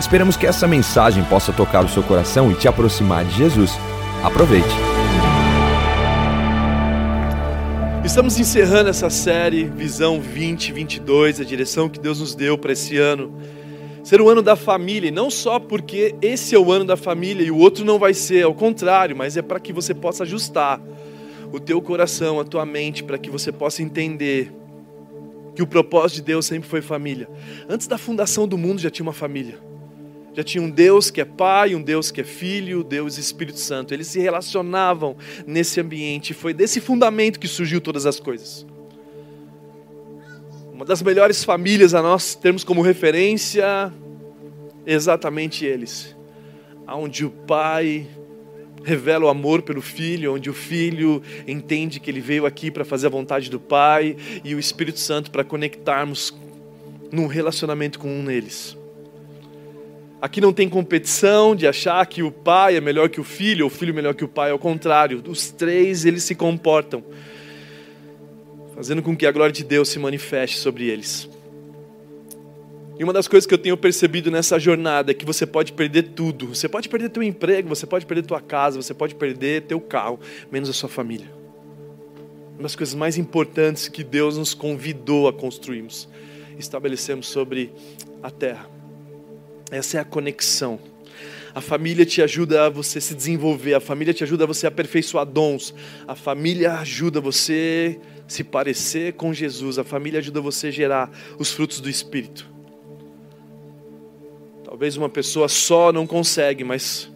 Esperamos que essa mensagem possa tocar o seu coração e te aproximar de Jesus. Aproveite. Estamos encerrando essa série Visão 2022, a direção que Deus nos deu para esse ano. Ser o ano da família, e não só porque esse é o ano da família e o outro não vai ser, ao contrário, mas é para que você possa ajustar o teu coração, a tua mente, para que você possa entender que o propósito de Deus sempre foi família. Antes da fundação do mundo já tinha uma família. Já tinha um Deus que é Pai, um Deus que é Filho, Deus e Espírito Santo. Eles se relacionavam nesse ambiente. Foi desse fundamento que surgiu todas as coisas. Uma das melhores famílias a nós termos como referência exatamente eles. Onde o Pai revela o amor pelo filho, onde o filho entende que ele veio aqui para fazer a vontade do Pai e o Espírito Santo para conectarmos num relacionamento com um deles. Aqui não tem competição de achar que o pai é melhor que o filho, ou o filho melhor que o pai, ao contrário, os três eles se comportam, fazendo com que a glória de Deus se manifeste sobre eles. E uma das coisas que eu tenho percebido nessa jornada é que você pode perder tudo. Você pode perder teu emprego, você pode perder tua casa, você pode perder teu carro, menos a sua família. Uma das coisas mais importantes que Deus nos convidou a construirmos, estabelecemos sobre a terra. Essa é a conexão. A família te ajuda a você se desenvolver, a família te ajuda a você aperfeiçoar dons, a família ajuda você se parecer com Jesus, a família ajuda você a gerar os frutos do Espírito. Talvez uma pessoa só não consegue, mas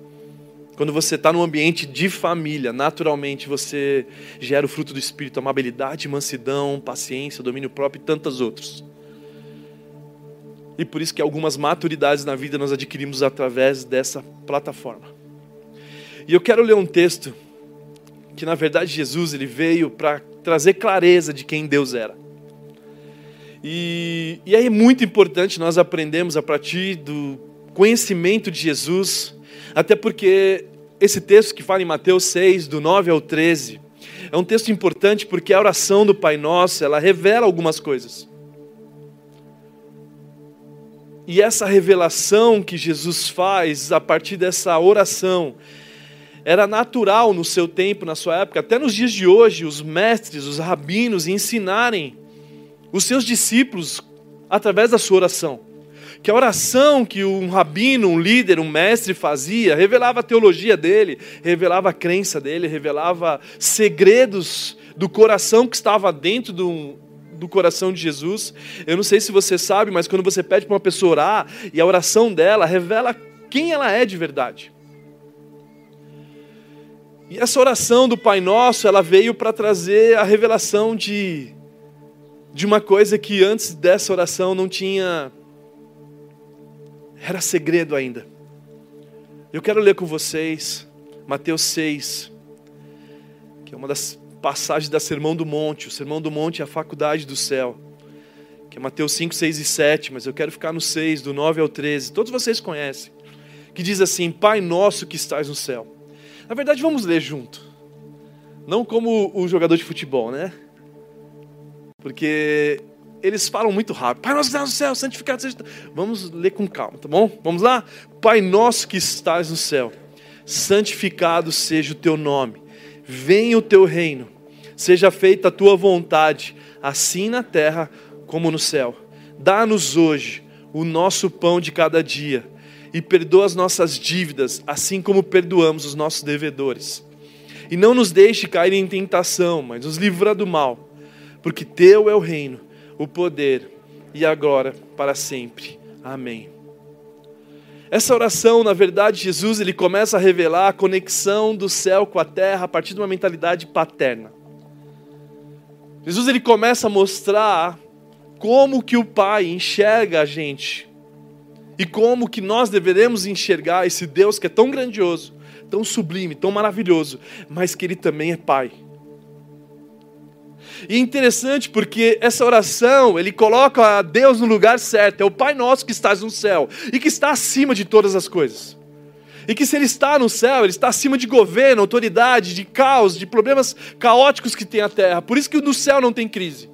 quando você está num ambiente de família, naturalmente você gera o fruto do Espírito, amabilidade, mansidão, paciência, domínio próprio e tantos outros. E por isso que algumas maturidades na vida nós adquirimos através dessa plataforma. E eu quero ler um texto que na verdade Jesus ele veio para trazer clareza de quem Deus era. E, e é muito importante nós aprendemos a partir do conhecimento de Jesus, até porque esse texto que fala em Mateus 6, do 9 ao 13, é um texto importante porque a oração do Pai Nosso, ela revela algumas coisas. E essa revelação que Jesus faz a partir dessa oração era natural no seu tempo, na sua época, até nos dias de hoje, os mestres, os rabinos ensinarem os seus discípulos através da sua oração. Que a oração que um rabino, um líder, um mestre fazia, revelava a teologia dele, revelava a crença dele, revelava segredos do coração que estava dentro do, do coração de Jesus. Eu não sei se você sabe, mas quando você pede para uma pessoa orar e a oração dela revela quem ela é de verdade. E essa oração do Pai Nosso, ela veio para trazer a revelação de, de uma coisa que antes dessa oração não tinha. Era segredo ainda. Eu quero ler com vocês Mateus 6, que é uma das passagem da Sermão do Monte. O Sermão do Monte é a faculdade do céu, que é Mateus 5, 6 e 7, mas eu quero ficar no 6, do 9 ao 13. Todos vocês conhecem. Que diz assim: Pai nosso que estás no céu. Na verdade, vamos ler junto. Não como o jogador de futebol, né? Porque eles falam muito rápido. Pai nosso que estás no céu, santificado seja. Vamos ler com calma, tá bom? Vamos lá? Pai nosso que estás no céu, santificado seja o teu nome. Venha o teu reino Seja feita a tua vontade, assim na terra como no céu. Dá-nos hoje o nosso pão de cada dia e perdoa as nossas dívidas, assim como perdoamos os nossos devedores. E não nos deixe cair em tentação, mas nos livra do mal, porque teu é o reino, o poder e agora para sempre. Amém. Essa oração, na verdade, Jesus ele começa a revelar a conexão do céu com a terra a partir de uma mentalidade paterna. Jesus ele começa a mostrar como que o Pai enxerga a gente e como que nós deveremos enxergar esse Deus que é tão grandioso, tão sublime, tão maravilhoso, mas que Ele também é Pai. E é interessante porque essa oração, ele coloca a Deus no lugar certo, é o Pai nosso que estás no céu e que está acima de todas as coisas. E que se ele está no céu, ele está acima de governo, autoridade, de caos, de problemas caóticos que tem a terra. Por isso que no céu não tem crise.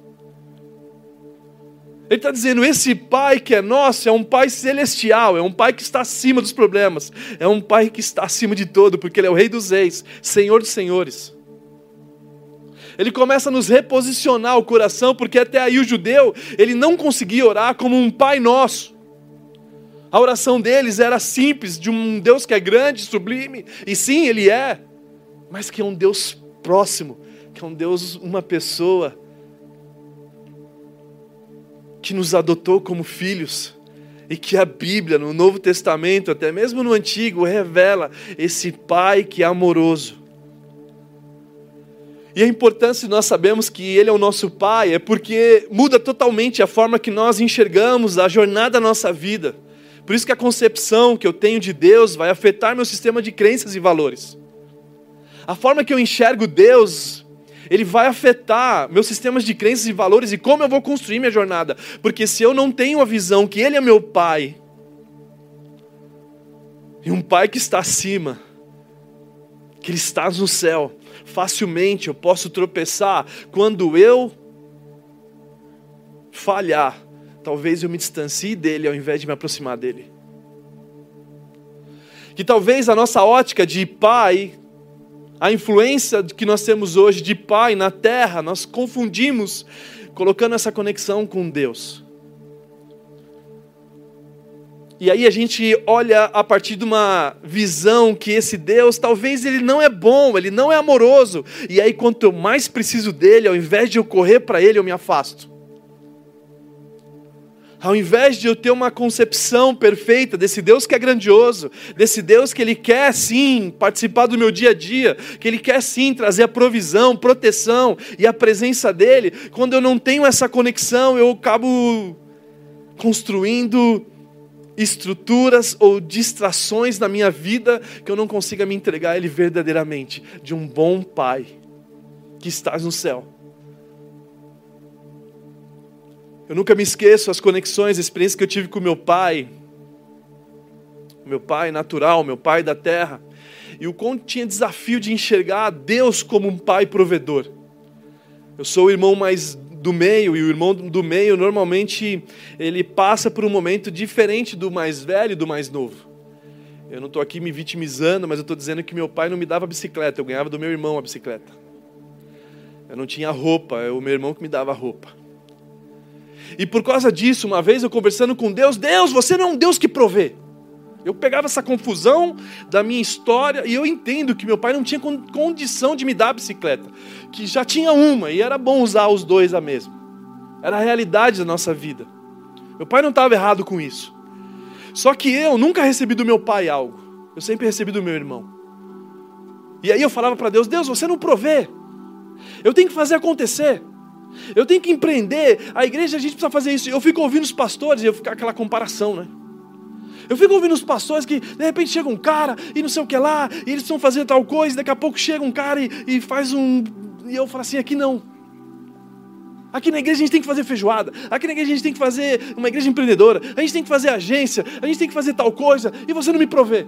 Ele está dizendo: esse Pai que é nosso é um Pai celestial, é um Pai que está acima dos problemas, é um Pai que está acima de todo, porque Ele é o Rei dos Reis, Senhor dos Senhores. Ele começa a nos reposicionar o coração, porque até aí o judeu, ele não conseguia orar como um Pai Nosso. A oração deles era simples, de um Deus que é grande, sublime, e sim, Ele é, mas que é um Deus próximo, que é um Deus, uma pessoa, que nos adotou como filhos, e que a Bíblia, no Novo Testamento, até mesmo no Antigo, revela esse Pai que é amoroso, e a importância de nós sabemos que Ele é o nosso Pai é porque muda totalmente a forma que nós enxergamos a jornada da nossa vida. Por isso que a concepção que eu tenho de Deus vai afetar meu sistema de crenças e valores. A forma que eu enxergo Deus, ele vai afetar meus sistemas de crenças e valores e como eu vou construir minha jornada. Porque se eu não tenho a visão que Ele é meu Pai, e um Pai que está acima, que Ele está no céu, facilmente eu posso tropeçar quando eu falhar. Talvez eu me distancie dele ao invés de me aproximar dele. Que talvez a nossa ótica de pai, a influência que nós temos hoje de pai na terra, nós confundimos colocando essa conexão com Deus. E aí a gente olha a partir de uma visão que esse Deus, talvez ele não é bom, ele não é amoroso. E aí quanto eu mais preciso dele, ao invés de eu correr para ele, eu me afasto. Ao invés de eu ter uma concepção perfeita desse Deus que é grandioso, desse Deus que Ele quer sim participar do meu dia a dia, que Ele quer sim trazer a provisão, proteção e a presença dEle, quando eu não tenho essa conexão, eu acabo construindo estruturas ou distrações na minha vida que eu não consiga me entregar a Ele verdadeiramente, de um bom Pai que estás no céu. Eu nunca me esqueço as conexões, as experiências que eu tive com meu pai, meu pai natural, meu pai da terra, e o quanto tinha desafio de enxergar Deus como um pai provedor. Eu sou o irmão mais do meio, e o irmão do meio normalmente ele passa por um momento diferente do mais velho e do mais novo. Eu não estou aqui me vitimizando, mas eu estou dizendo que meu pai não me dava bicicleta, eu ganhava do meu irmão a bicicleta. Eu não tinha roupa, é o meu irmão que me dava roupa. E por causa disso, uma vez eu conversando com Deus, Deus, você não é um Deus que provê. Eu pegava essa confusão da minha história e eu entendo que meu pai não tinha condição de me dar a bicicleta, que já tinha uma e era bom usar os dois a mesma. Era a realidade da nossa vida. Meu pai não estava errado com isso. Só que eu nunca recebi do meu pai algo. Eu sempre recebi do meu irmão. E aí eu falava para Deus: Deus, você não provê. Eu tenho que fazer acontecer. Eu tenho que empreender. A igreja a gente precisa fazer isso. Eu fico ouvindo os pastores e eu fico aquela comparação, né? Eu fico ouvindo os pastores que de repente chega um cara e não sei o que lá, e eles estão fazendo tal coisa, daqui a pouco chega um cara e, e faz um. E eu falo assim: aqui não. Aqui na igreja a gente tem que fazer feijoada. Aqui na igreja a gente tem que fazer uma igreja empreendedora. A gente tem que fazer agência. A gente tem que fazer tal coisa. E você não me provê.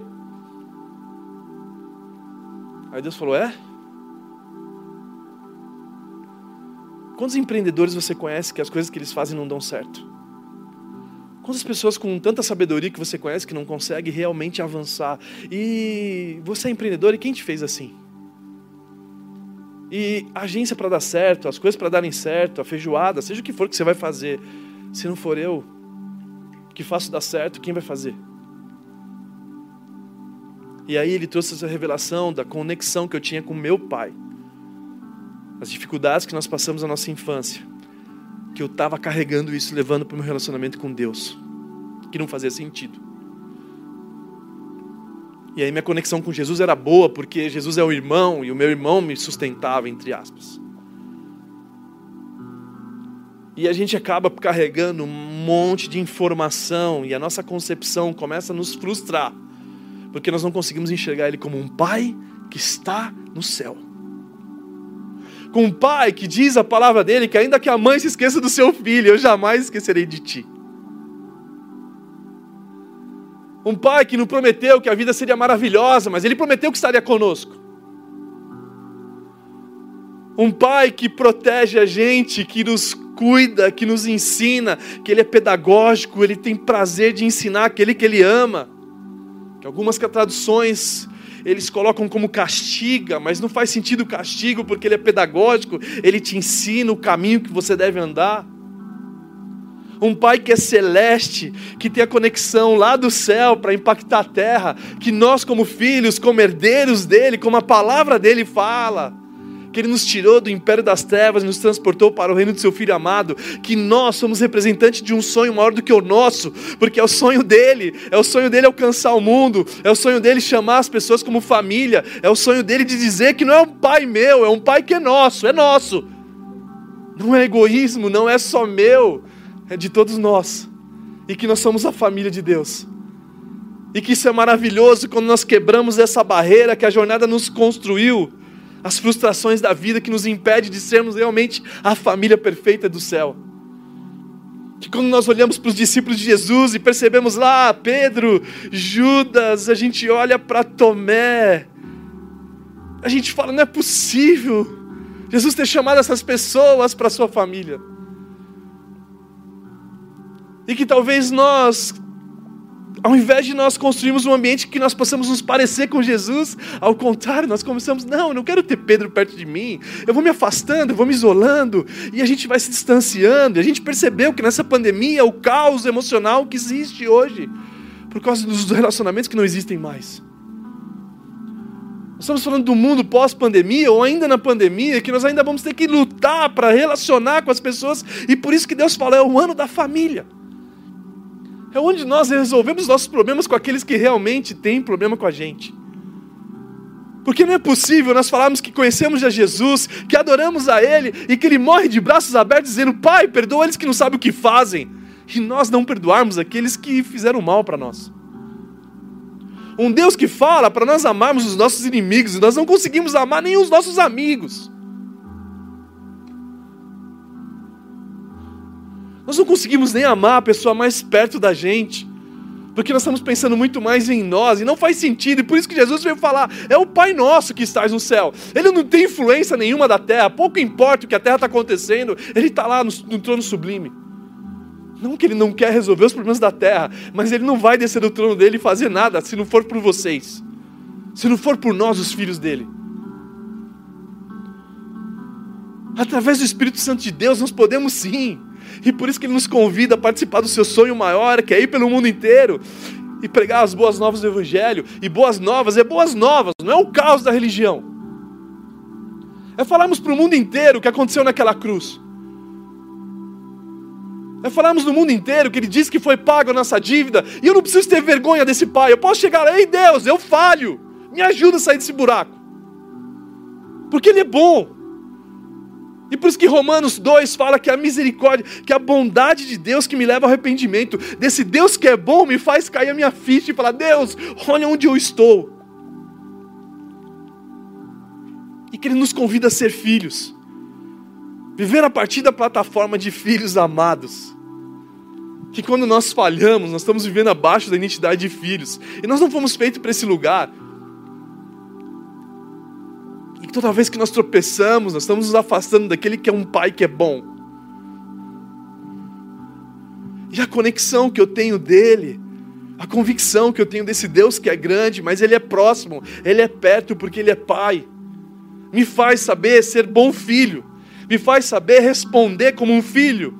Aí Deus falou: É? Quantos empreendedores você conhece que as coisas que eles fazem não dão certo? Quantas pessoas com tanta sabedoria que você conhece que não consegue realmente avançar? E você é empreendedor e quem te fez assim? E agência para dar certo, as coisas para darem certo, a feijoada, seja o que for que você vai fazer, se não for eu que faço dar certo, quem vai fazer? E aí ele trouxe essa revelação da conexão que eu tinha com meu pai, as dificuldades que nós passamos na nossa infância que eu estava carregando isso, levando para o meu relacionamento com Deus, que não fazia sentido. E aí minha conexão com Jesus era boa, porque Jesus é o irmão e o meu irmão me sustentava, entre aspas. E a gente acaba carregando um monte de informação e a nossa concepção começa a nos frustrar, Porque nós não conseguimos enxergar Ele como um Pai que está no céu. Com um Pai que diz a palavra dele que, ainda que a mãe se esqueça do seu filho, eu jamais esquecerei de ti. Um Pai que não prometeu que a vida seria maravilhosa, mas Ele prometeu que estaria conosco. Um Pai que protege a gente, que nos cuida, que nos ensina, que Ele é pedagógico, Ele tem prazer de ensinar aquele que Ele ama. Que algumas traduções eles colocam como castiga, mas não faz sentido o castigo porque ele é pedagógico, ele te ensina o caminho que você deve andar. Um pai que é celeste, que tem a conexão lá do céu para impactar a terra, que nós, como filhos, como herdeiros dele, como a palavra dele fala, que Ele nos tirou do império das trevas e nos transportou para o reino do Seu Filho amado, que nós somos representantes de um sonho maior do que o nosso, porque é o sonho dele, é o sonho dele alcançar o mundo, é o sonho dele chamar as pessoas como família, é o sonho dele de dizer que não é um pai meu, é um pai que é nosso, é nosso. Não é egoísmo, não é só meu, é de todos nós, e que nós somos a família de Deus. E que isso é maravilhoso quando nós quebramos essa barreira que a jornada nos construiu as frustrações da vida que nos impede de sermos realmente a família perfeita do céu. Que quando nós olhamos para os discípulos de Jesus e percebemos lá Pedro, Judas, a gente olha para Tomé, a gente fala, não é possível Jesus ter chamado essas pessoas para a sua família. E que talvez nós ao invés de nós construirmos um ambiente que nós possamos nos parecer com Jesus, ao contrário, nós começamos, não, eu não quero ter Pedro perto de mim, eu vou me afastando, eu vou me isolando, e a gente vai se distanciando, e a gente percebeu que nessa pandemia, o caos emocional que existe hoje, por causa dos relacionamentos que não existem mais. Nós estamos falando do mundo pós-pandemia, ou ainda na pandemia, que nós ainda vamos ter que lutar para relacionar com as pessoas, e por isso que Deus fala, é o ano da família. É onde nós resolvemos nossos problemas com aqueles que realmente têm problema com a gente. Porque não é possível nós falarmos que conhecemos a Jesus, que adoramos a Ele e que Ele morre de braços abertos dizendo: Pai, perdoa eles que não sabem o que fazem, e nós não perdoarmos aqueles que fizeram mal para nós. Um Deus que fala para nós amarmos os nossos inimigos e nós não conseguimos amar nem os nossos amigos. Nós não conseguimos nem amar a pessoa mais perto da gente, porque nós estamos pensando muito mais em nós e não faz sentido, e por isso que Jesus veio falar: é o Pai Nosso que estás no céu. Ele não tem influência nenhuma da terra, pouco importa o que a terra está acontecendo, ele está lá no, no trono sublime. Não que ele não quer resolver os problemas da terra, mas ele não vai descer do trono dele e fazer nada se não for por vocês, se não for por nós, os filhos dele. Através do Espírito Santo de Deus, nós podemos sim e por isso que ele nos convida a participar do seu sonho maior, que é ir pelo mundo inteiro e pregar as boas novas do Evangelho. E boas novas é boas novas, não é o caos da religião. É falarmos para o mundo inteiro o que aconteceu naquela cruz. É falarmos no mundo inteiro que ele disse que foi pago a nossa dívida. E eu não preciso ter vergonha desse pai. Eu posso chegar, ei Deus, eu falho. Me ajuda a sair desse buraco. Porque ele é bom. E por isso que Romanos 2 fala que a misericórdia, que a bondade de Deus que me leva ao arrependimento, desse Deus que é bom, me faz cair a minha ficha e falar: Deus, olha onde eu estou. E que Ele nos convida a ser filhos, viver a partir da plataforma de filhos amados. Que quando nós falhamos, nós estamos vivendo abaixo da identidade de filhos, e nós não fomos feitos para esse lugar toda vez que nós tropeçamos, nós estamos nos afastando daquele que é um pai que é bom. E a conexão que eu tenho dele, a convicção que eu tenho desse Deus que é grande, mas ele é próximo, ele é perto porque ele é pai, me faz saber ser bom filho, me faz saber responder como um filho,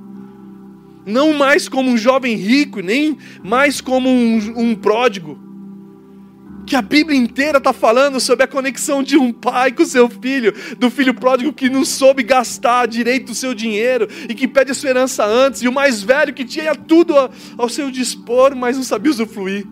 não mais como um jovem rico, nem mais como um, um pródigo que a Bíblia inteira está falando sobre a conexão de um pai com seu filho, do filho pródigo que não soube gastar direito o seu dinheiro e que pede a sua herança antes, e o mais velho que tinha tudo ao seu dispor, mas não sabia usufruir.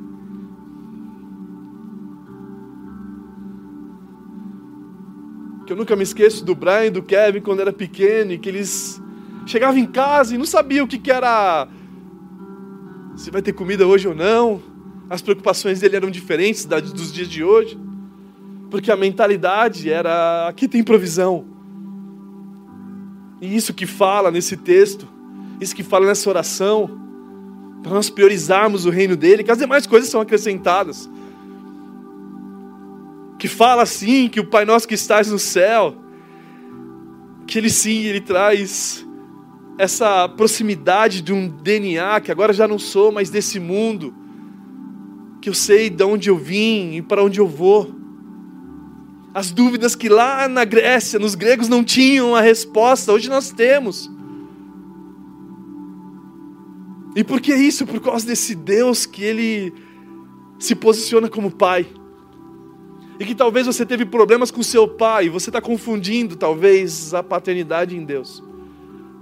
Que eu nunca me esqueço do Brian e do Kevin quando era pequeno e que eles chegavam em casa e não sabiam o que, que era se vai ter comida hoje ou não As preocupações dele eram diferentes dos dias de hoje, porque a mentalidade era: aqui tem provisão. E isso que fala nesse texto, isso que fala nessa oração, para nós priorizarmos o reino dele, que as demais coisas são acrescentadas. Que fala assim, que o Pai nosso que estás no céu, que ele sim, ele traz essa proximidade de um DNA que agora já não sou mais desse mundo, que eu sei de onde eu vim e para onde eu vou. As dúvidas que lá na Grécia, nos gregos não tinham a resposta, hoje nós temos. E por que isso? Por causa desse Deus que ele se posiciona como pai. E que talvez você teve problemas com seu pai, você está confundindo talvez a paternidade em Deus.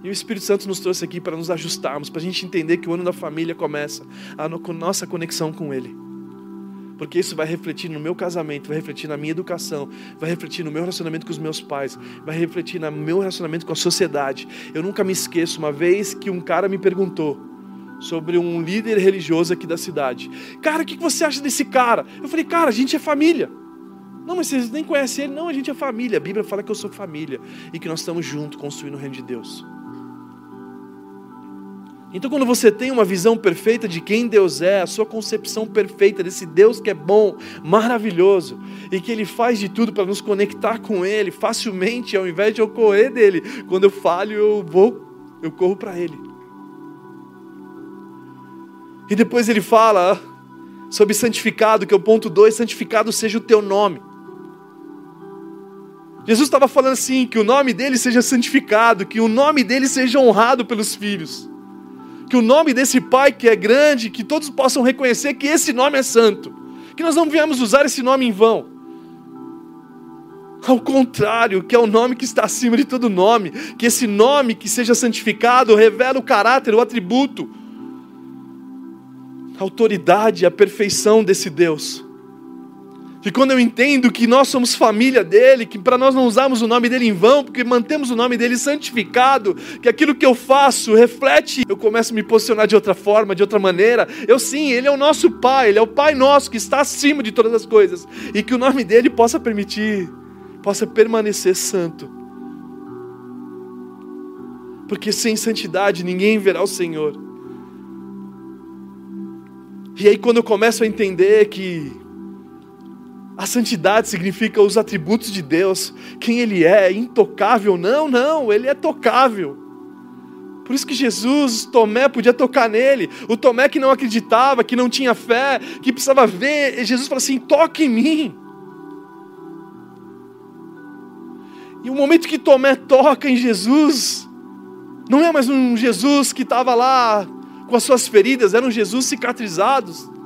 E o Espírito Santo nos trouxe aqui para nos ajustarmos, para a gente entender que o ano da família começa a nossa conexão com Ele. Porque isso vai refletir no meu casamento, vai refletir na minha educação, vai refletir no meu relacionamento com os meus pais, vai refletir no meu relacionamento com a sociedade. Eu nunca me esqueço uma vez que um cara me perguntou sobre um líder religioso aqui da cidade. Cara, o que você acha desse cara? Eu falei, cara, a gente é família. Não, mas vocês nem conhecem ele. Não, a gente é família. A Bíblia fala que eu sou família e que nós estamos juntos construindo o reino de Deus. Então, quando você tem uma visão perfeita de quem Deus é, a sua concepção perfeita desse Deus que é bom, maravilhoso, e que Ele faz de tudo para nos conectar com Ele facilmente, ao invés de eu correr dele, quando eu falho, eu vou, eu corro para Ele. E depois ele fala sobre santificado, que é o ponto 2: santificado seja o teu nome. Jesus estava falando assim: que o nome dele seja santificado, que o nome dele seja honrado pelos filhos, que o nome desse Pai que é grande, que todos possam reconhecer que esse nome é santo, que nós não viemos usar esse nome em vão. Ao contrário, que é o nome que está acima de todo nome, que esse nome que seja santificado revela o caráter, o atributo, a autoridade, a perfeição desse Deus. E quando eu entendo que nós somos família dele, que para nós não usarmos o nome dele em vão, porque mantemos o nome dele santificado, que aquilo que eu faço reflete, eu começo a me posicionar de outra forma, de outra maneira. Eu sim, ele é o nosso pai, ele é o pai nosso que está acima de todas as coisas, e que o nome dele possa permitir, possa permanecer santo. Porque sem santidade ninguém verá o Senhor. E aí, quando eu começo a entender que a santidade significa os atributos de Deus, quem Ele é, intocável, não, não, Ele é tocável. Por isso que Jesus, Tomé podia tocar nele. O Tomé que não acreditava, que não tinha fé, que precisava ver, Jesus fala assim: toque em mim. E o momento que Tomé toca em Jesus, não é mais um Jesus que estava lá com as suas feridas, eram Jesus cicatrizados.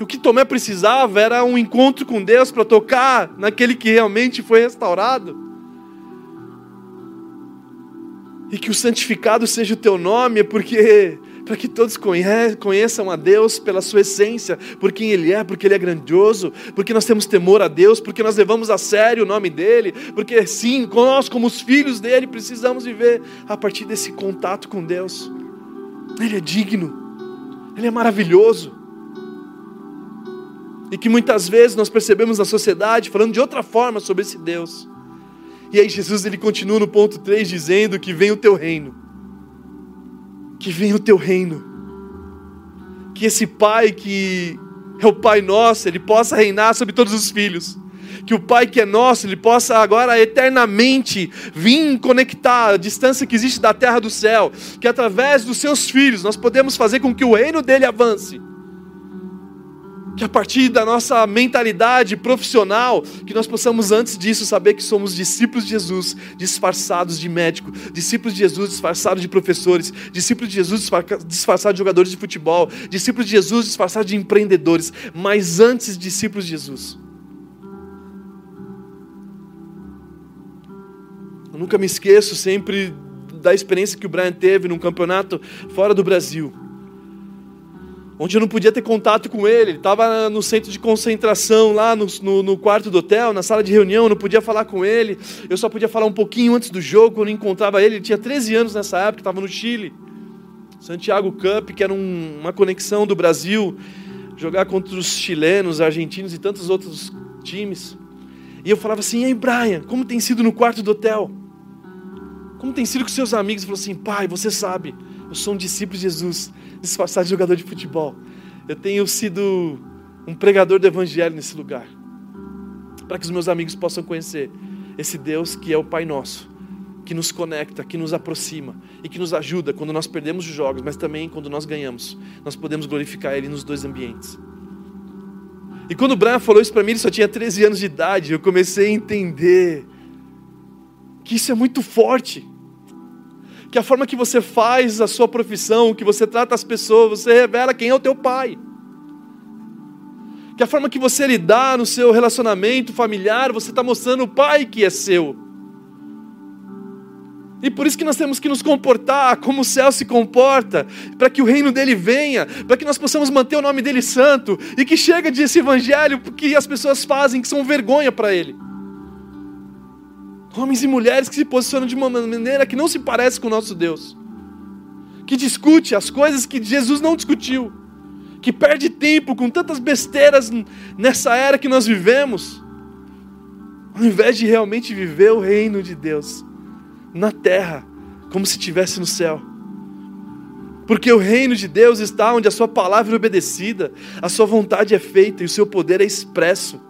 E o que Tomé precisava era um encontro com Deus para tocar naquele que realmente foi restaurado. E que o santificado seja o teu nome, é porque para que todos conheçam a Deus pela sua essência, por quem Ele é, porque Ele é grandioso, porque nós temos temor a Deus, porque nós levamos a sério o nome dEle, porque sim, nós, como os filhos dEle, precisamos viver a partir desse contato com Deus. Ele é digno, Ele é maravilhoso. E que muitas vezes nós percebemos na sociedade falando de outra forma sobre esse Deus. E aí Jesus ele continua no ponto 3 dizendo que vem o teu reino. Que vem o teu reino. Que esse Pai que é o Pai nosso, ele possa reinar sobre todos os filhos que o Pai que é nosso, Ele possa agora eternamente vir conectar a distância que existe da terra do céu, que através dos seus filhos nós podemos fazer com que o reino dele avance. Que a partir da nossa mentalidade profissional, que nós possamos antes disso saber que somos discípulos de Jesus, disfarçados de médico, discípulos de Jesus disfarçados de professores, discípulos de Jesus disfarçados de jogadores de futebol, discípulos de Jesus disfarçados de empreendedores, mas antes discípulos de Jesus. nunca me esqueço sempre da experiência que o Brian teve num campeonato fora do Brasil. Onde eu não podia ter contato com ele, ele estava no centro de concentração, lá no, no, no, quarto do hotel, na sala de reunião, eu não podia falar com ele, eu só podia falar um pouquinho antes do jogo, quando eu encontrava ele, ele tinha 13 anos nessa época, estava no Chile. Santiago Cup, que era um, uma conexão do Brasil, jogar contra os chilenos, argentinos e tantos outros times. E eu falava assim: "Ei, Brian, como tem sido no quarto do hotel? Como tem sido com seus amigos?" Ele falou assim: "Pai, você sabe, eu sou um discípulo de Jesus, disfarçado de jogador de futebol. Eu tenho sido um pregador do evangelho nesse lugar, para que os meus amigos possam conhecer esse Deus que é o Pai nosso, que nos conecta, que nos aproxima e que nos ajuda quando nós perdemos os jogos, mas também quando nós ganhamos. Nós podemos glorificar Ele nos dois ambientes. E quando o Brian falou isso para mim, ele só tinha 13 anos de idade, eu comecei a entender que isso é muito forte. Que a forma que você faz a sua profissão, que você trata as pessoas, você revela quem é o teu pai que a forma que você lidar no seu relacionamento familiar, você está mostrando o Pai que é seu. E por isso que nós temos que nos comportar como o céu se comporta, para que o reino dele venha, para que nós possamos manter o nome dele santo e que chega desse evangelho que as pessoas fazem que são vergonha para ele. Homens e mulheres que se posicionam de uma maneira que não se parece com o nosso Deus, que discute as coisas que Jesus não discutiu que perde tempo com tantas besteiras nessa era que nós vivemos, ao invés de realmente viver o reino de Deus na terra, como se estivesse no céu. Porque o reino de Deus está onde a sua palavra é obedecida, a sua vontade é feita e o seu poder é expresso.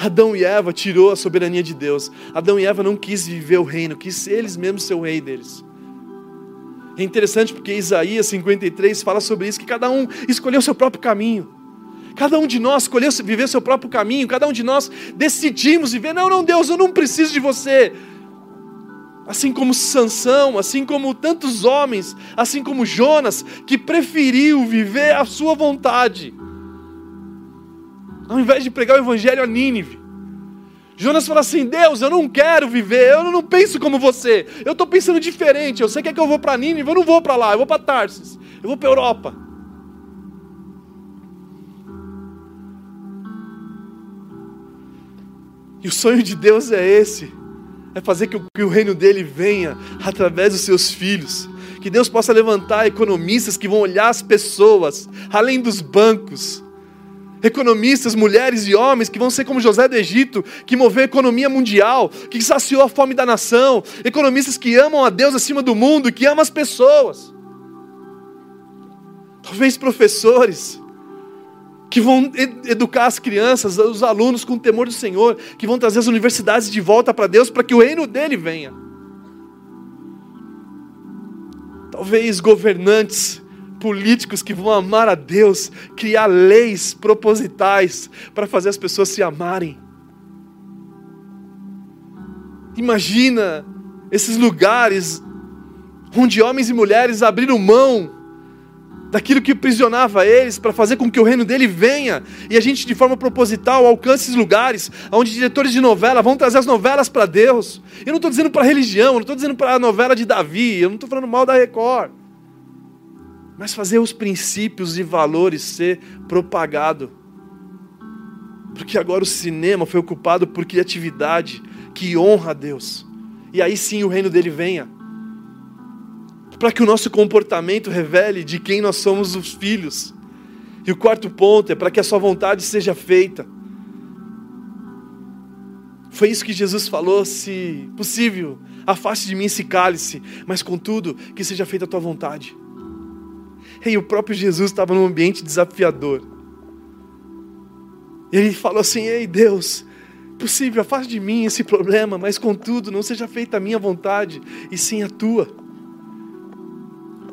Adão e Eva tirou a soberania de Deus. Adão e Eva não quis viver o reino, quis eles mesmos ser o rei deles. É interessante porque Isaías 53 fala sobre isso, que cada um escolheu seu próprio caminho. Cada um de nós escolheu viver seu próprio caminho, cada um de nós decidimos viver, não, não, Deus, eu não preciso de você. Assim como Sansão, assim como tantos homens, assim como Jonas, que preferiu viver a sua vontade, ao invés de pregar o evangelho a Nínive. Jonas fala assim: Deus, eu não quero viver, eu não penso como você, eu estou pensando diferente. Eu sei que é que eu vou para Nínive, eu não vou para lá, eu vou para Tarsis, eu vou para Europa. E o sonho de Deus é esse: é fazer que o, que o reino dele venha através dos seus filhos. Que Deus possa levantar economistas que vão olhar as pessoas, além dos bancos economistas, mulheres e homens que vão ser como José do Egito, que moveu a economia mundial, que saciou a fome da nação, economistas que amam a Deus acima do mundo, que amam as pessoas. Talvez professores que vão educar as crianças, os alunos com o temor do Senhor, que vão trazer as universidades de volta para Deus para que o reino dele venha. Talvez governantes políticos que vão amar a Deus, criar leis propositais para fazer as pessoas se amarem. Imagina esses lugares onde homens e mulheres abriram mão daquilo que aprisionava eles para fazer com que o reino dele venha e a gente de forma proposital alcance esses lugares onde diretores de novela vão trazer as novelas para Deus. Eu não estou dizendo para religião, eu não estou dizendo para a novela de Davi, eu não estou falando mal da Record mas fazer os princípios e valores ser propagado. Porque agora o cinema foi ocupado por criatividade que honra a Deus. E aí sim o reino dele venha. Para que o nosso comportamento revele de quem nós somos os filhos. E o quarto ponto é para que a sua vontade seja feita. Foi isso que Jesus falou: se possível, afaste de mim esse cálice, mas contudo, que seja feita a tua vontade. E o próprio Jesus estava num ambiente desafiador. Ele falou assim: Ei Deus, possível, afaste de mim esse problema, mas contudo, não seja feita a minha vontade, e sim a tua.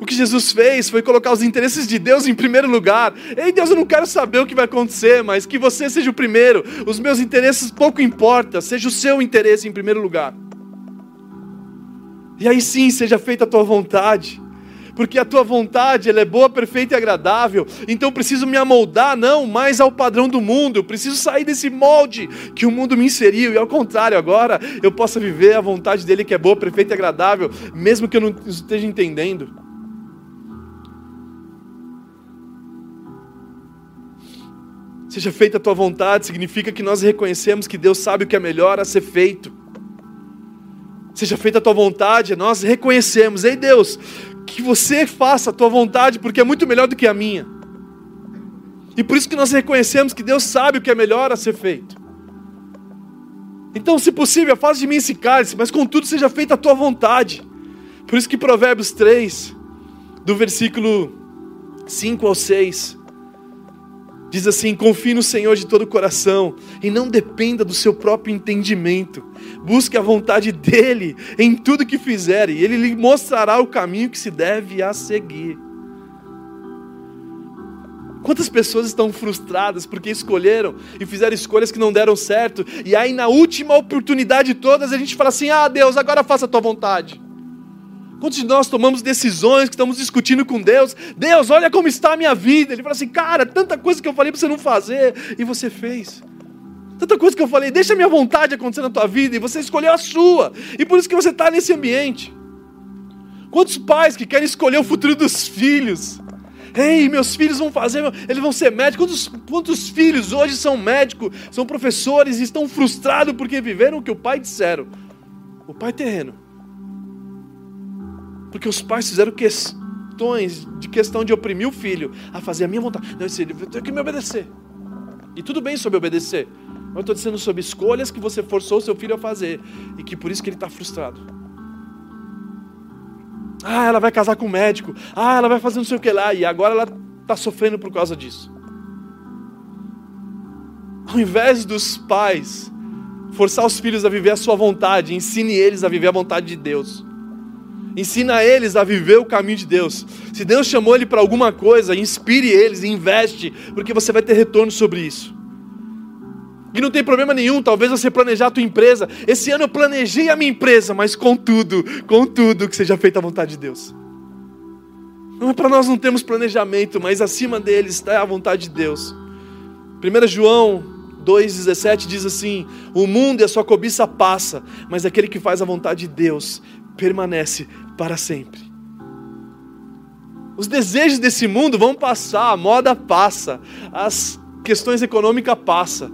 O que Jesus fez foi colocar os interesses de Deus em primeiro lugar. Ei Deus, eu não quero saber o que vai acontecer, mas que você seja o primeiro. Os meus interesses pouco importa, seja o seu interesse em primeiro lugar. E aí sim, seja feita a tua vontade porque a tua vontade ela é boa, perfeita e agradável. Então preciso me amoldar não mais ao padrão do mundo. Eu preciso sair desse molde que o mundo me inseriu e ao contrário, agora eu possa viver a vontade dele que é boa, perfeita e agradável, mesmo que eu não esteja entendendo. Seja feita a tua vontade, significa que nós reconhecemos que Deus sabe o que é melhor a ser feito. Seja feita a tua vontade, nós reconhecemos, ei Deus, que você faça a tua vontade, porque é muito melhor do que a minha. E por isso que nós reconhecemos que Deus sabe o que é melhor a ser feito. Então, se possível, faça de mim esse cálice, mas contudo seja feita a tua vontade. Por isso que Provérbios 3, do versículo 5 ao 6, Diz assim: confie no Senhor de todo o coração e não dependa do seu próprio entendimento. Busque a vontade dEle em tudo que fizer, e Ele lhe mostrará o caminho que se deve a seguir. Quantas pessoas estão frustradas porque escolheram e fizeram escolhas que não deram certo, e aí na última oportunidade de todas a gente fala assim: ah, Deus, agora faça a tua vontade. Quantos de nós tomamos decisões que estamos discutindo com Deus? Deus, olha como está a minha vida. Ele fala assim, cara, tanta coisa que eu falei para você não fazer e você fez. Tanta coisa que eu falei, deixa a minha vontade acontecer na tua vida e você escolheu a sua. E por isso que você está nesse ambiente. Quantos pais que querem escolher o futuro dos filhos? Ei, meus filhos vão fazer, eles vão ser médicos. Quantos, quantos filhos hoje são médicos, são professores e estão frustrados porque viveram o que o pai disseram? O pai terreno porque os pais fizeram questões de questão de oprimir o filho a fazer a minha vontade. Não, esse filho tem que me obedecer. E tudo bem sobre obedecer. Eu estou dizendo sobre escolhas que você forçou seu filho a fazer e que por isso que ele está frustrado. Ah, ela vai casar com um médico. Ah, ela vai fazer não sei o que lá. E agora ela está sofrendo por causa disso. Ao invés dos pais forçar os filhos a viver a sua vontade, ensine eles a viver a vontade de Deus. Ensina eles a viver o caminho de Deus. Se Deus chamou ele para alguma coisa, inspire eles, investe, porque você vai ter retorno sobre isso. E não tem problema nenhum, talvez você planejar a tua empresa. Esse ano eu planejei a minha empresa, mas contudo, contudo, que seja feita a vontade de Deus. Não é para nós não termos planejamento, mas acima deles está a vontade de Deus. 1 João 2,17 diz assim: O mundo e a sua cobiça passa, mas aquele que faz a vontade de Deus permanece para sempre. Os desejos desse mundo vão passar, a moda passa, as questões econômicas passam,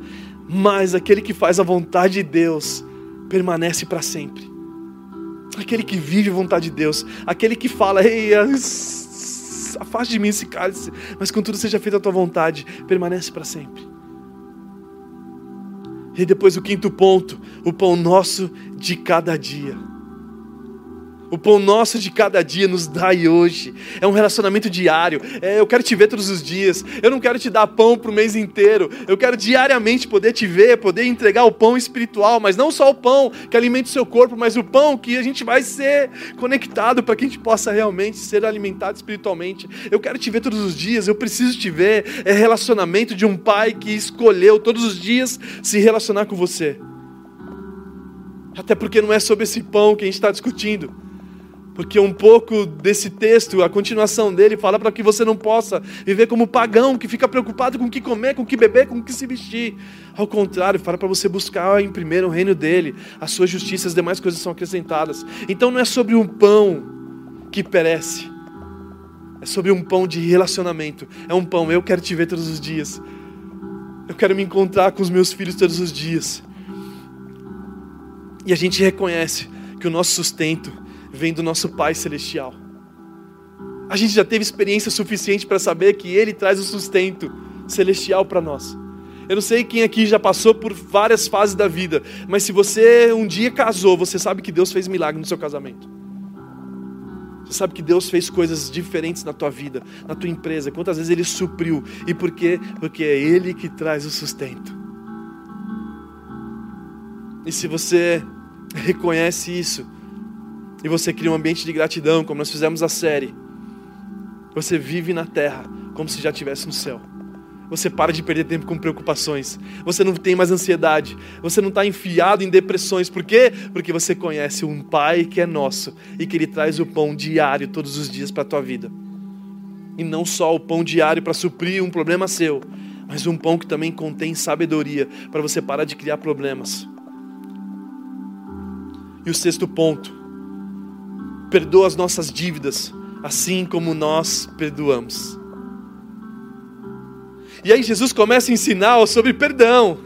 mas aquele que faz a vontade de Deus permanece para sempre. Aquele que vive a vontade de Deus, aquele que fala, ei, afaste de mim esse cálice, mas contudo seja feita a tua vontade, permanece para sempre. E depois o quinto ponto, o pão nosso de cada dia. O pão nosso de cada dia nos dai hoje. É um relacionamento diário. É, eu quero te ver todos os dias. Eu não quero te dar pão para o mês inteiro. Eu quero diariamente poder te ver, poder entregar o pão espiritual, mas não só o pão que alimenta o seu corpo, mas o pão que a gente vai ser conectado para que a gente possa realmente ser alimentado espiritualmente. Eu quero te ver todos os dias. Eu preciso te ver. É relacionamento de um pai que escolheu todos os dias se relacionar com você. Até porque não é sobre esse pão que a gente está discutindo. Porque um pouco desse texto, a continuação dele, fala para que você não possa viver como pagão, que fica preocupado com o que comer, com o que beber, com o que se vestir. Ao contrário, fala para você buscar em primeiro o reino dele, a sua justiça, as demais coisas são acrescentadas. Então não é sobre um pão que perece, é sobre um pão de relacionamento. É um pão, eu quero te ver todos os dias. Eu quero me encontrar com os meus filhos todos os dias. E a gente reconhece que o nosso sustento vem do nosso Pai Celestial. A gente já teve experiência suficiente para saber que Ele traz o sustento celestial para nós. Eu não sei quem aqui já passou por várias fases da vida, mas se você um dia casou, você sabe que Deus fez milagre no seu casamento. Você sabe que Deus fez coisas diferentes na tua vida, na tua empresa. Quantas vezes Ele supriu? E por quê? Porque é Ele que traz o sustento. E se você reconhece isso, e você cria um ambiente de gratidão, como nós fizemos a série. Você vive na terra como se já estivesse no céu. Você para de perder tempo com preocupações. Você não tem mais ansiedade. Você não está enfiado em depressões. Por quê? Porque você conhece um Pai que é nosso e que Ele traz o pão diário todos os dias para a tua vida. E não só o pão diário para suprir um problema seu, mas um pão que também contém sabedoria para você parar de criar problemas. E o sexto ponto perdoa as nossas dívidas, assim como nós perdoamos. E aí Jesus começa a ensinar sobre perdão.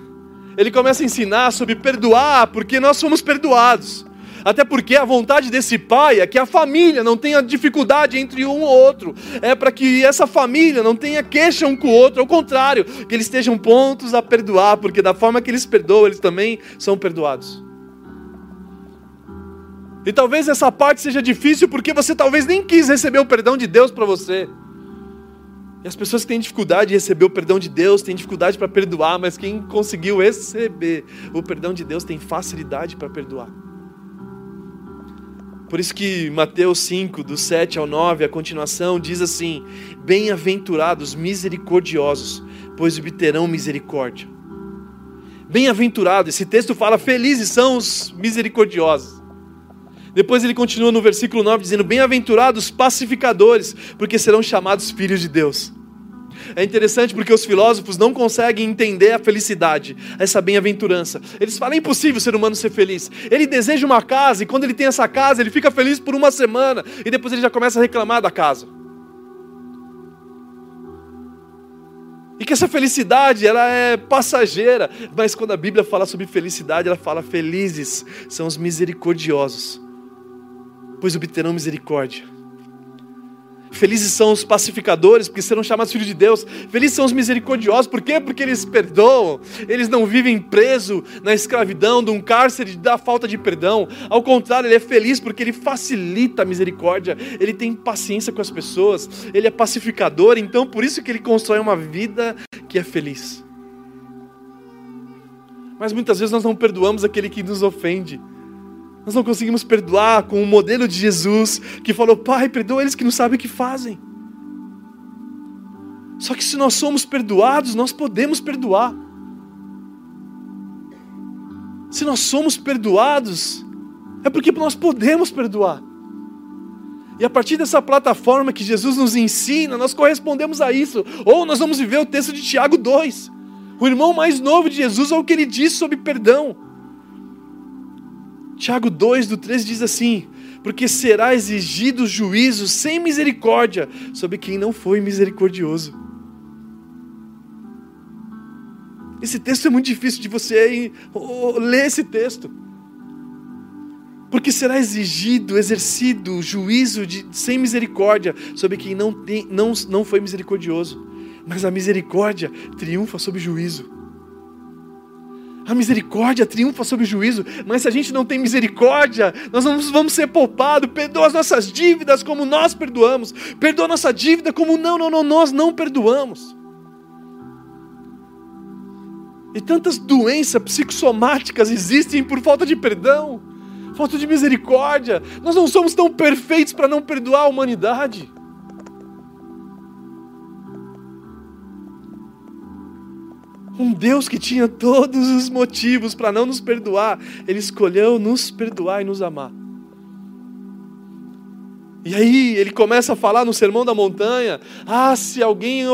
Ele começa a ensinar sobre perdoar, porque nós somos perdoados. Até porque a vontade desse pai é que a família não tenha dificuldade entre um ou outro. É para que essa família não tenha queixa um com o outro. Ao contrário, que eles estejam prontos a perdoar, porque da forma que eles perdoam, eles também são perdoados. E talvez essa parte seja difícil porque você talvez nem quis receber o perdão de Deus para você. E as pessoas que têm dificuldade de receber o perdão de Deus têm dificuldade para perdoar, mas quem conseguiu receber o perdão de Deus tem facilidade para perdoar. Por isso que Mateus 5, do 7 ao 9, a continuação, diz assim: Bem-aventurados misericordiosos, pois obterão misericórdia. Bem-aventurado, esse texto fala: Felizes são os misericordiosos. Depois ele continua no versículo 9 dizendo: Bem-aventurados pacificadores, porque serão chamados filhos de Deus. É interessante porque os filósofos não conseguem entender a felicidade, essa bem-aventurança. Eles falam: é impossível o ser humano ser feliz. Ele deseja uma casa e quando ele tem essa casa, ele fica feliz por uma semana e depois ele já começa a reclamar da casa. E que essa felicidade ela é passageira, mas quando a Bíblia fala sobre felicidade, ela fala: felizes são os misericordiosos, pois obterão misericórdia. Felizes são os pacificadores, porque serão chamados filhos de Deus. Felizes são os misericordiosos, por quê? Porque eles perdoam. Eles não vivem preso na escravidão de um cárcere da falta de perdão. Ao contrário, ele é feliz porque ele facilita a misericórdia. Ele tem paciência com as pessoas. Ele é pacificador, então por isso que ele constrói uma vida que é feliz. Mas muitas vezes nós não perdoamos aquele que nos ofende. Nós não conseguimos perdoar com o modelo de Jesus, que falou: Pai, perdoa eles que não sabem o que fazem. Só que se nós somos perdoados, nós podemos perdoar. Se nós somos perdoados, é porque nós podemos perdoar. E a partir dessa plataforma que Jesus nos ensina, nós correspondemos a isso. Ou nós vamos viver o texto de Tiago 2. O irmão mais novo de Jesus, olha o que ele diz sobre perdão. Tiago 2, do 13 diz assim: Porque será exigido juízo sem misericórdia sobre quem não foi misericordioso. Esse texto é muito difícil de você ler esse texto. Porque será exigido, exercido juízo de, sem misericórdia sobre quem não, tem, não, não foi misericordioso. Mas a misericórdia triunfa sobre juízo. A misericórdia triunfa sobre o juízo, mas se a gente não tem misericórdia, nós vamos, vamos ser poupados. Perdoa as nossas dívidas como nós perdoamos. Perdoa a nossa dívida como não, não, não, nós não perdoamos. E tantas doenças psicossomáticas existem por falta de perdão, falta de misericórdia. Nós não somos tão perfeitos para não perdoar a humanidade. Um Deus que tinha todos os motivos para não nos perdoar, Ele escolheu nos perdoar e nos amar. E aí ele começa a falar no Sermão da Montanha: Ah, se alguém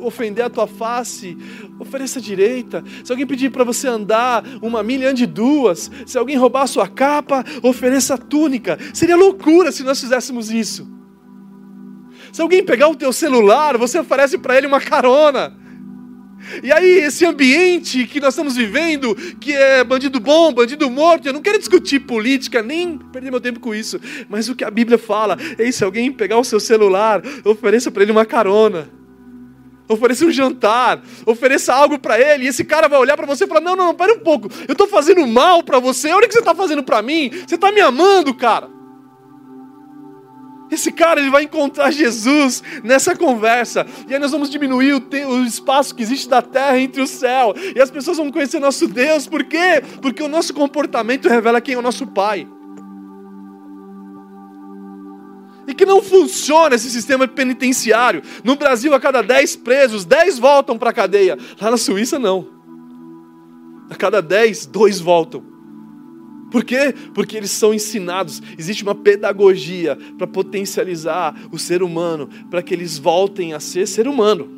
ofender a tua face, ofereça a direita. Se alguém pedir para você andar uma milha, ande duas. Se alguém roubar a sua capa, ofereça a túnica. Seria loucura se nós fizéssemos isso. Se alguém pegar o teu celular, você oferece para ele uma carona. E aí, esse ambiente que nós estamos vivendo, que é bandido bom, bandido morto, eu não quero discutir política, nem perder meu tempo com isso, mas o que a Bíblia fala é: se alguém pegar o seu celular, ofereça para ele uma carona, ofereça um jantar, ofereça algo para ele, e esse cara vai olhar para você e falar: não, não, não, pera um pouco, eu estou fazendo mal para você, olha o que você está fazendo para mim, você está me amando, cara. Esse cara ele vai encontrar Jesus nessa conversa. E aí nós vamos diminuir o, o, espaço que existe da terra entre o céu. E as pessoas vão conhecer nosso Deus. Por quê? Porque o nosso comportamento revela quem é o nosso Pai. E que não funciona esse sistema penitenciário. No Brasil, a cada 10 presos, 10 voltam para a cadeia. Lá na Suíça, não. A cada 10, dois voltam. Por quê? Porque eles são ensinados. Existe uma pedagogia para potencializar o ser humano, para que eles voltem a ser ser humano.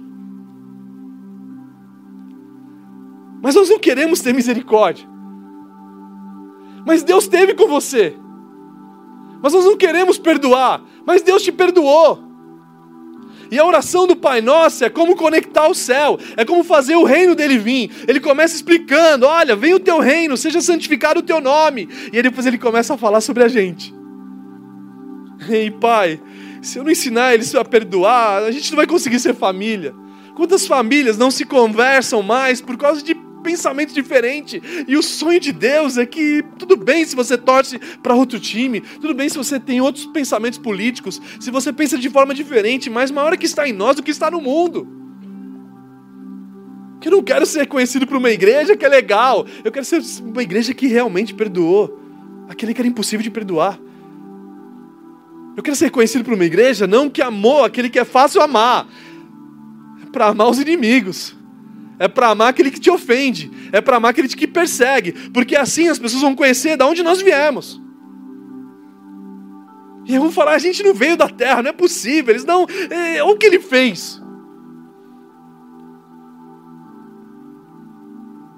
Mas nós não queremos ter misericórdia. Mas Deus teve com você. Mas nós não queremos perdoar. Mas Deus te perdoou. E a oração do Pai Nosso é como conectar o céu, é como fazer o reino dele vir. Ele começa explicando: olha, vem o teu reino, seja santificado o teu nome. E aí depois ele começa a falar sobre a gente. Ei, Pai, se eu não ensinar eles a perdoar, a gente não vai conseguir ser família. Quantas famílias não se conversam mais por causa de pensamento diferente. E o sonho de Deus é que tudo bem se você torce para outro time, tudo bem se você tem outros pensamentos políticos, se você pensa de forma diferente, mas maior é que está em nós do que está no mundo. Eu não quero ser conhecido por uma igreja que é legal, eu quero ser uma igreja que realmente perdoou aquele que era impossível de perdoar. Eu quero ser conhecido por uma igreja não que amou aquele que é fácil amar, para amar os inimigos é para amar aquele que te ofende, é para amar aquele que persegue, porque assim as pessoas vão conhecer de onde nós viemos. E vão falar: a gente não veio da terra, não é possível, eles não. É, o que ele fez?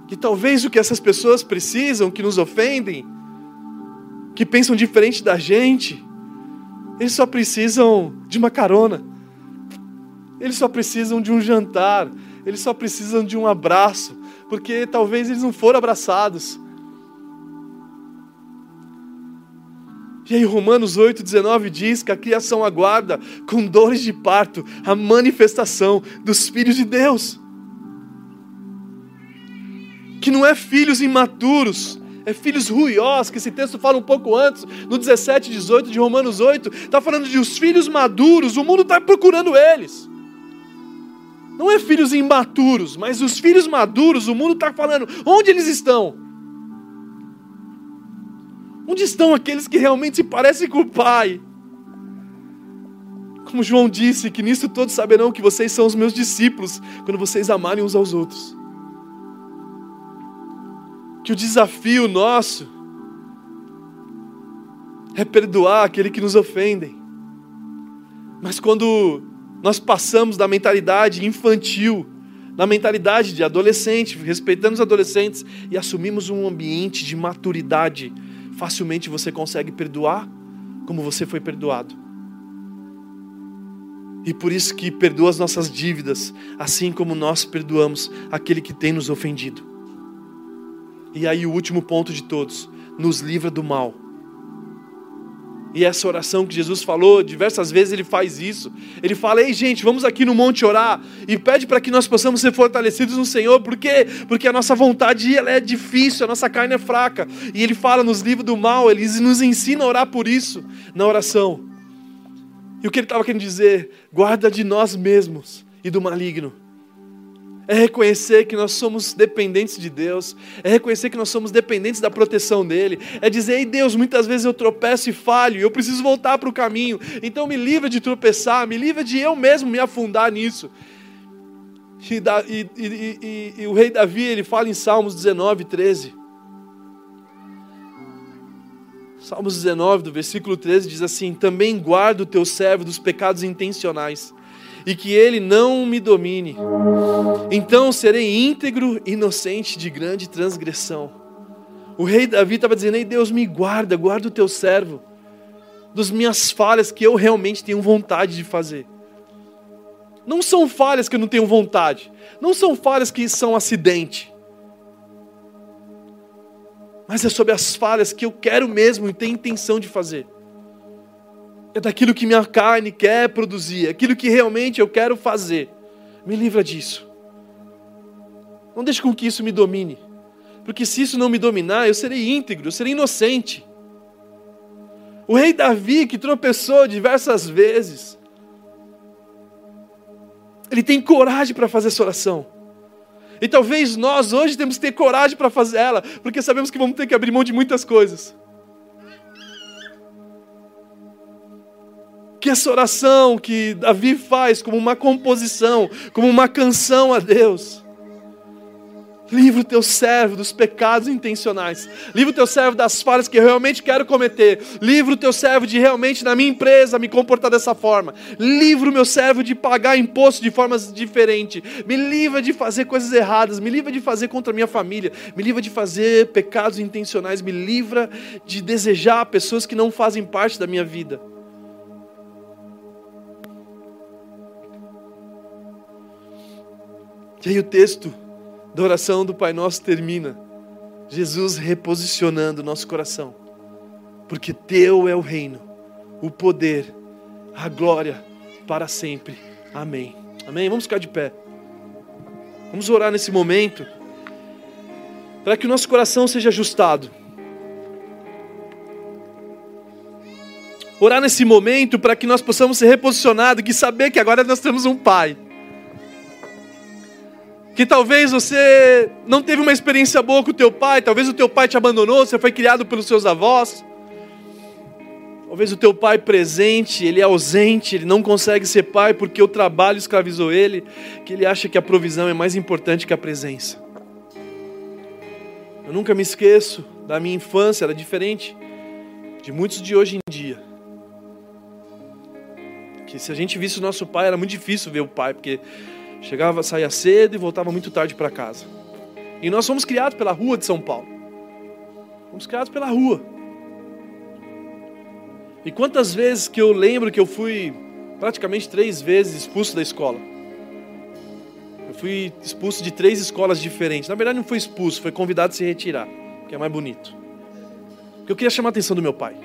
Que talvez o que essas pessoas precisam, que nos ofendem, que pensam diferente da gente, eles só precisam de uma carona, eles só precisam de um jantar, eles só precisam de um abraço, porque talvez eles não foram abraçados. E aí Romanos 8,19 diz que a criação aguarda com dores de parto a manifestação dos filhos de Deus. Que não é filhos imaturos, é filhos ruiós, que esse texto fala um pouco antes, no 17, 18 de Romanos 8, está falando de os filhos maduros, o mundo está procurando eles. Não é filhos imaturos, mas os filhos maduros, o mundo está falando, onde eles estão? Onde estão aqueles que realmente se parecem com o Pai? Como João disse, que nisso todos saberão que vocês são os meus discípulos, quando vocês amarem uns aos outros. Que o desafio nosso é perdoar aquele que nos ofendem. Mas quando nós passamos da mentalidade infantil, da mentalidade de adolescente, respeitando os adolescentes e assumimos um ambiente de maturidade. Facilmente você consegue perdoar como você foi perdoado. E por isso que perdoa as nossas dívidas, assim como nós perdoamos aquele que tem nos ofendido. E aí o último ponto de todos, nos livra do mal. E essa oração que Jesus falou, diversas vezes ele faz isso. Ele fala: Ei, gente, vamos aqui no monte orar e pede para que nós possamos ser fortalecidos no Senhor. Por quê? Porque a nossa vontade ela é difícil, a nossa carne é fraca. E ele fala nos livros do mal, ele nos ensina a orar por isso na oração. E o que ele estava querendo dizer? Guarda de nós mesmos e do maligno. É reconhecer que nós somos dependentes de Deus, é reconhecer que nós somos dependentes da proteção dEle, é dizer, ei Deus, muitas vezes eu tropeço e falho, eu preciso voltar para o caminho, então me livra de tropeçar, me livra de eu mesmo me afundar nisso. E, e, e, e o rei Davi, ele fala em Salmos 19, 13. Salmos 19, do versículo 13, diz assim: Também guarda o teu servo dos pecados intencionais e que ele não me domine. Então serei íntegro, inocente de grande transgressão. O rei Davi estava dizendo: Ei, Deus, me guarda, guarda o teu servo, das minhas falhas que eu realmente tenho vontade de fazer. Não são falhas que eu não tenho vontade, não são falhas que são acidente, mas é sobre as falhas que eu quero mesmo e tenho intenção de fazer é daquilo que minha carne quer produzir, é aquilo que realmente eu quero fazer. Me livra disso. Não deixe com que isso me domine. Porque se isso não me dominar, eu serei íntegro, eu serei inocente. O rei Davi, que tropeçou diversas vezes, ele tem coragem para fazer essa oração. E talvez nós hoje temos que ter coragem para fazer ela, porque sabemos que vamos ter que abrir mão de muitas coisas. Que essa oração que Davi faz como uma composição, como uma canção a Deus. Livra o teu servo dos pecados intencionais. Livra o teu servo das falhas que eu realmente quero cometer. Livra o teu servo de realmente na minha empresa me comportar dessa forma. Livra o meu servo de pagar imposto de formas diferentes. Me livra de fazer coisas erradas. Me livra de fazer contra a minha família. Me livra de fazer pecados intencionais. Me livra de desejar pessoas que não fazem parte da minha vida. E aí o texto da oração do Pai Nosso termina. Jesus reposicionando o nosso coração. Porque teu é o reino, o poder, a glória para sempre. Amém. Amém. Vamos ficar de pé. Vamos orar nesse momento para que o nosso coração seja ajustado. Orar nesse momento para que nós possamos ser reposicionados, e saber que agora nós temos um Pai. Que talvez você não teve uma experiência boa com o teu pai, talvez o teu pai te abandonou, você foi criado pelos seus avós. Talvez o teu pai presente, ele é ausente, ele não consegue ser pai porque o trabalho escravizou ele, que ele acha que a provisão é mais importante que a presença. Eu nunca me esqueço da minha infância, era diferente de muitos de hoje em dia. Que se a gente visse o nosso pai, era muito difícil ver o pai, porque chegava, saía cedo e voltava muito tarde para casa. E nós fomos criados pela rua de São Paulo. Fomos criados pela rua. E quantas vezes que eu lembro que eu fui praticamente três vezes expulso da escola. Eu fui expulso de três escolas diferentes. Na verdade, não fui expulso, foi convidado a se retirar, que é mais bonito. Porque eu queria chamar a atenção do meu pai.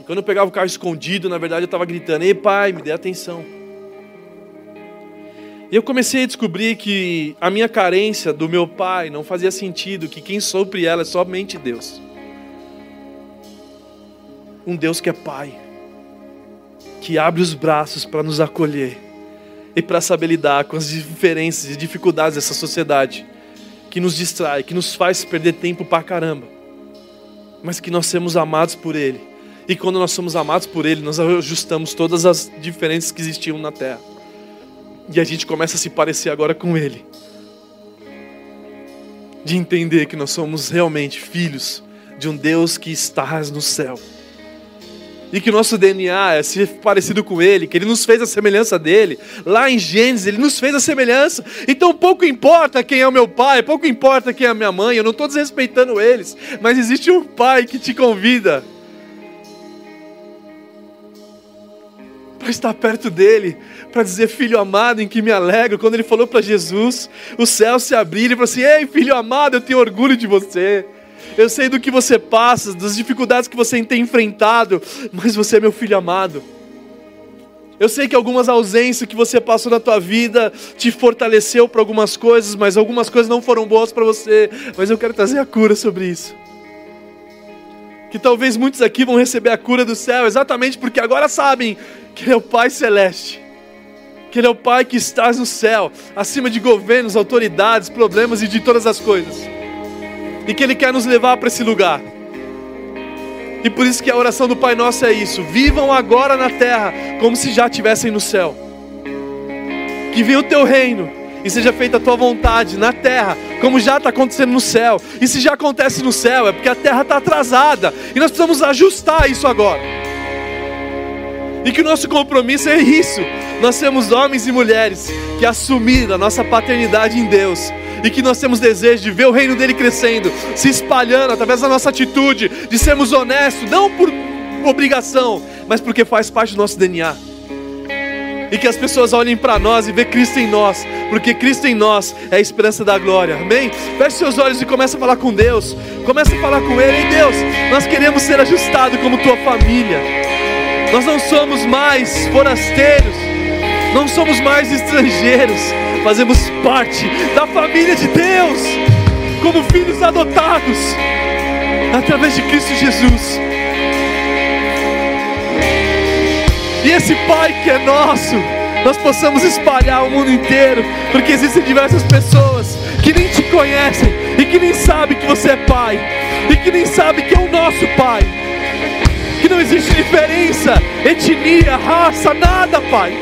E quando eu pegava o carro escondido, na verdade eu estava gritando: Ei, pai, me dê atenção. E eu comecei a descobrir que a minha carência do meu pai não fazia sentido, que quem supre ela é somente Deus. Um Deus que é pai, que abre os braços para nos acolher e para saber lidar com as diferenças e dificuldades dessa sociedade, que nos distrai, que nos faz perder tempo pra caramba, mas que nós somos amados por Ele. E quando nós somos amados por Ele, nós ajustamos todas as diferenças que existiam na terra. E a gente começa a se parecer agora com Ele. De entender que nós somos realmente filhos de um Deus que está no céu e que o nosso DNA é ser parecido com Ele, que Ele nos fez a semelhança dele. Lá em Gênesis, Ele nos fez a semelhança. Então pouco importa quem é o meu pai, pouco importa quem é a minha mãe, eu não estou desrespeitando eles, mas existe um pai que te convida para estar perto dele, para dizer, filho amado, em que me alegro. Quando ele falou para Jesus, o céu se abriu e falou assim: Ei, filho amado, eu tenho orgulho de você. Eu sei do que você passa, das dificuldades que você tem enfrentado, mas você é meu filho amado. Eu sei que algumas ausências que você passou na tua vida te fortaleceu para algumas coisas, mas algumas coisas não foram boas para você. Mas eu quero trazer a cura sobre isso. Que talvez muitos aqui vão receber a cura do céu, exatamente porque agora sabem que Ele é o Pai Celeste, que Ele é o Pai que está no céu, acima de governos, autoridades, problemas e de todas as coisas e que Ele quer nos levar para esse lugar. E por isso que a oração do Pai Nosso é isso: vivam agora na terra como se já estivessem no céu. Que venha o teu reino e seja feita a tua vontade na terra, como já está acontecendo no céu. E se já acontece no céu, é porque a terra está atrasada e nós precisamos ajustar isso agora. E que o nosso compromisso é isso: nós temos homens e mulheres que assumiram a nossa paternidade em Deus e que nós temos desejo de ver o reino dele crescendo, se espalhando através da nossa atitude, de sermos honestos, não por obrigação, mas porque faz parte do nosso DNA. E que as pessoas olhem para nós e vejam Cristo em nós, porque Cristo em nós é a esperança da glória, amém? Feche seus olhos e comece a falar com Deus, comece a falar com Ele, em Deus, nós queremos ser ajustados como tua família, nós não somos mais forasteiros, não somos mais estrangeiros, fazemos parte da família de Deus, como filhos adotados, através de Cristo Jesus. E esse Pai que é nosso, nós possamos espalhar o mundo inteiro, porque existem diversas pessoas que nem te conhecem e que nem sabem que você é Pai, e que nem sabem que é o nosso Pai. Que não existe diferença, etnia, raça, nada, Pai.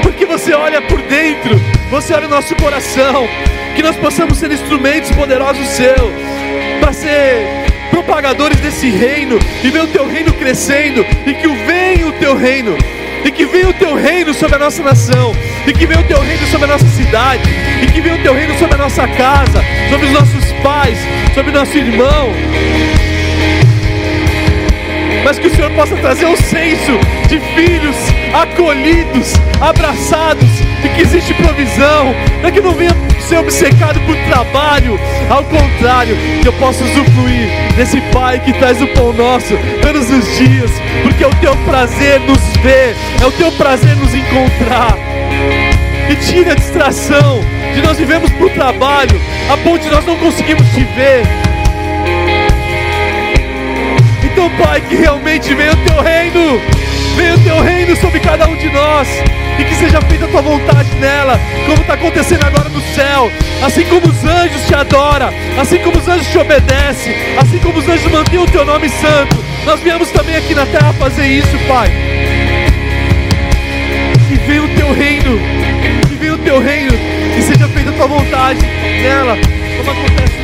Porque você olha por dentro você olha o nosso coração, que nós possamos ser instrumentos poderosos seu, para ser propagadores desse reino e ver o teu reino crescendo e que venha o teu reino e que venha o teu reino sobre a nossa nação, e que venha o teu reino sobre a nossa cidade, e que venha o teu reino sobre a nossa casa, sobre os nossos pais, sobre o nosso irmão. Mas que o Senhor possa trazer um senso de filhos acolhidos, abraçados, e que existe provisão, para que não venha ser obcecado por trabalho, ao contrário, que eu possa usufruir desse Pai que traz o pão nosso todos os dias, porque é o teu prazer nos ver, é o teu prazer nos encontrar. E tira a distração de nós vivemos por trabalho, a ponto de nós não conseguimos te ver. Pai, que realmente venha o teu reino, venha o teu reino sobre cada um de nós e que seja feita a tua vontade nela, como está acontecendo agora no céu. Assim como os anjos te adoram, assim como os anjos te obedecem, assim como os anjos mantêm o teu nome santo, nós viemos também aqui na terra fazer isso, Pai. Que venha o teu reino, que venha o teu reino, que seja feita a tua vontade nela, como acontece